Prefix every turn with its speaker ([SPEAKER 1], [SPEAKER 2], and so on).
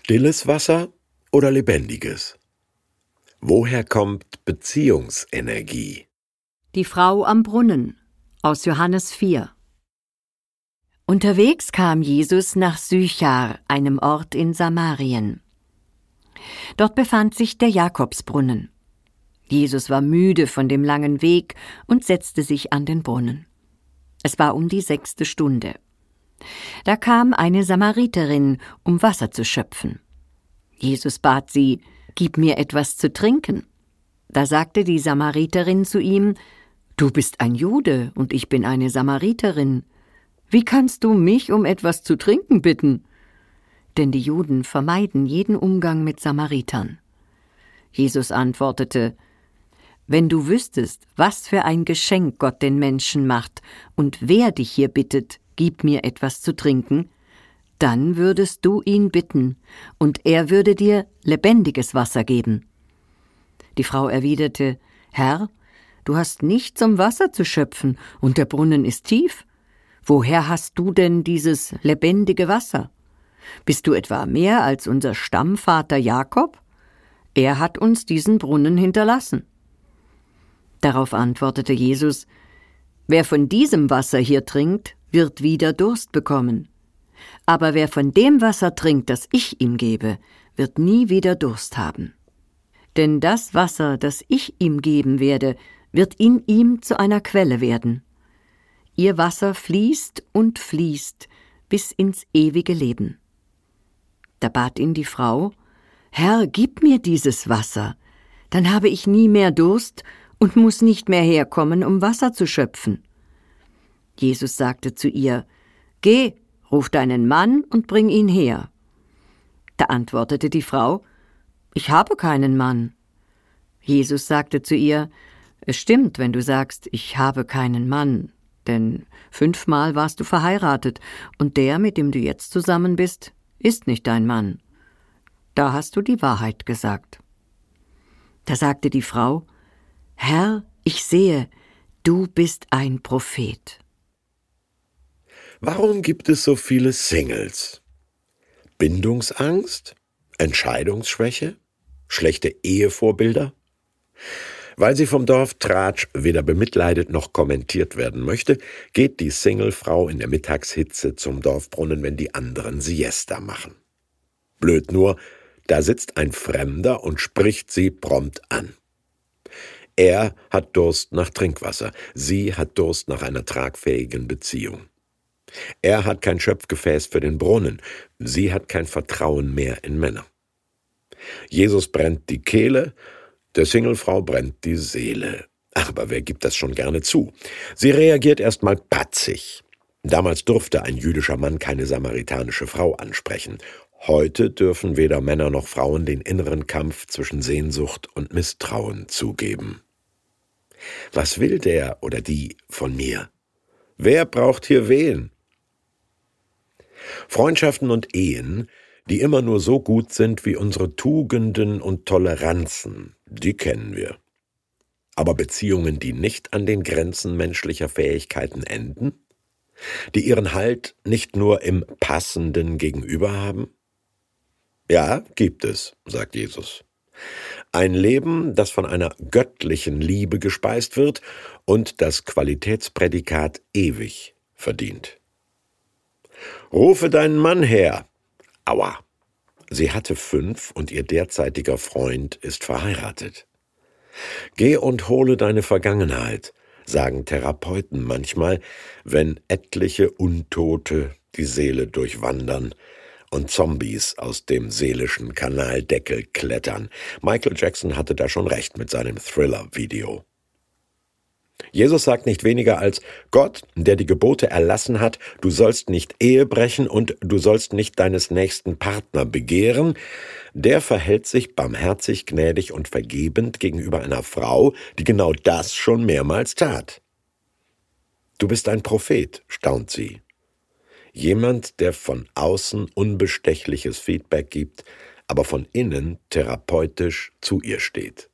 [SPEAKER 1] Stilles Wasser oder lebendiges? Woher kommt Beziehungsenergie?
[SPEAKER 2] Die Frau am Brunnen aus Johannes 4 Unterwegs kam Jesus nach Sychar, einem Ort in Samarien. Dort befand sich der Jakobsbrunnen. Jesus war müde von dem langen Weg und setzte sich an den Brunnen. Es war um die sechste Stunde. Da kam eine Samariterin, um Wasser zu schöpfen. Jesus bat sie, Gib mir etwas zu trinken. Da sagte die Samariterin zu ihm, Du bist ein Jude und ich bin eine Samariterin. Wie kannst du mich um etwas zu trinken bitten? Denn die Juden vermeiden jeden Umgang mit Samaritern. Jesus antwortete, Wenn du wüsstest, was für ein Geschenk Gott den Menschen macht und wer dich hier bittet, gib mir etwas zu trinken, dann würdest du ihn bitten, und er würde dir lebendiges Wasser geben. Die Frau erwiderte Herr, du hast nicht zum Wasser zu schöpfen, und der Brunnen ist tief. Woher hast du denn dieses lebendige Wasser? Bist du etwa mehr als unser Stammvater Jakob? Er hat uns diesen Brunnen hinterlassen. Darauf antwortete Jesus Wer von diesem Wasser hier trinkt, wird wieder Durst bekommen. Aber wer von dem Wasser trinkt, das ich ihm gebe, wird nie wieder Durst haben. Denn das Wasser, das ich ihm geben werde, wird in ihm zu einer Quelle werden. Ihr Wasser fließt und fließt bis ins ewige Leben. Da bat ihn die Frau, Herr, gib mir dieses Wasser, dann habe ich nie mehr Durst und muss nicht mehr herkommen, um Wasser zu schöpfen. Jesus sagte zu ihr, Geh, ruf deinen Mann und bring ihn her. Da antwortete die Frau, Ich habe keinen Mann. Jesus sagte zu ihr, Es stimmt, wenn du sagst, ich habe keinen Mann, denn fünfmal warst du verheiratet, und der, mit dem du jetzt zusammen bist, ist nicht dein Mann. Da hast du die Wahrheit gesagt. Da sagte die Frau, Herr, ich sehe, du bist ein Prophet.
[SPEAKER 1] Warum gibt es so viele Singles? Bindungsangst? Entscheidungsschwäche? Schlechte Ehevorbilder? Weil sie vom Dorf Tratsch weder bemitleidet noch kommentiert werden möchte, geht die Singlefrau in der Mittagshitze zum Dorfbrunnen, wenn die anderen Siesta machen. Blöd nur, da sitzt ein Fremder und spricht sie prompt an. Er hat Durst nach Trinkwasser, sie hat Durst nach einer tragfähigen Beziehung. Er hat kein Schöpfgefäß für den Brunnen, sie hat kein Vertrauen mehr in Männer. Jesus brennt die Kehle, der Singlefrau brennt die Seele. Aber wer gibt das schon gerne zu? Sie reagiert erstmal patzig. Damals durfte ein jüdischer Mann keine samaritanische Frau ansprechen. Heute dürfen weder Männer noch Frauen den inneren Kampf zwischen Sehnsucht und Misstrauen zugeben. Was will der oder die von mir? Wer braucht hier wen? Freundschaften und Ehen, die immer nur so gut sind wie unsere Tugenden und Toleranzen, die kennen wir. Aber Beziehungen, die nicht an den Grenzen menschlicher Fähigkeiten enden? Die ihren Halt nicht nur im passenden Gegenüber haben? Ja, gibt es, sagt Jesus. Ein Leben, das von einer göttlichen Liebe gespeist wird und das Qualitätsprädikat ewig verdient. Rufe deinen Mann her. Aua. Sie hatte fünf und ihr derzeitiger Freund ist verheiratet. Geh und hole deine Vergangenheit, sagen Therapeuten manchmal, wenn etliche Untote die Seele durchwandern und Zombies aus dem seelischen Kanaldeckel klettern. Michael Jackson hatte da schon recht mit seinem Thriller-Video. Jesus sagt nicht weniger als Gott, der die Gebote erlassen hat, du sollst nicht Ehe brechen und du sollst nicht deines nächsten Partner begehren, der verhält sich barmherzig, gnädig und vergebend gegenüber einer Frau, die genau das schon mehrmals tat. Du bist ein Prophet, staunt sie. Jemand, der von außen unbestechliches Feedback gibt, aber von innen therapeutisch zu ihr steht.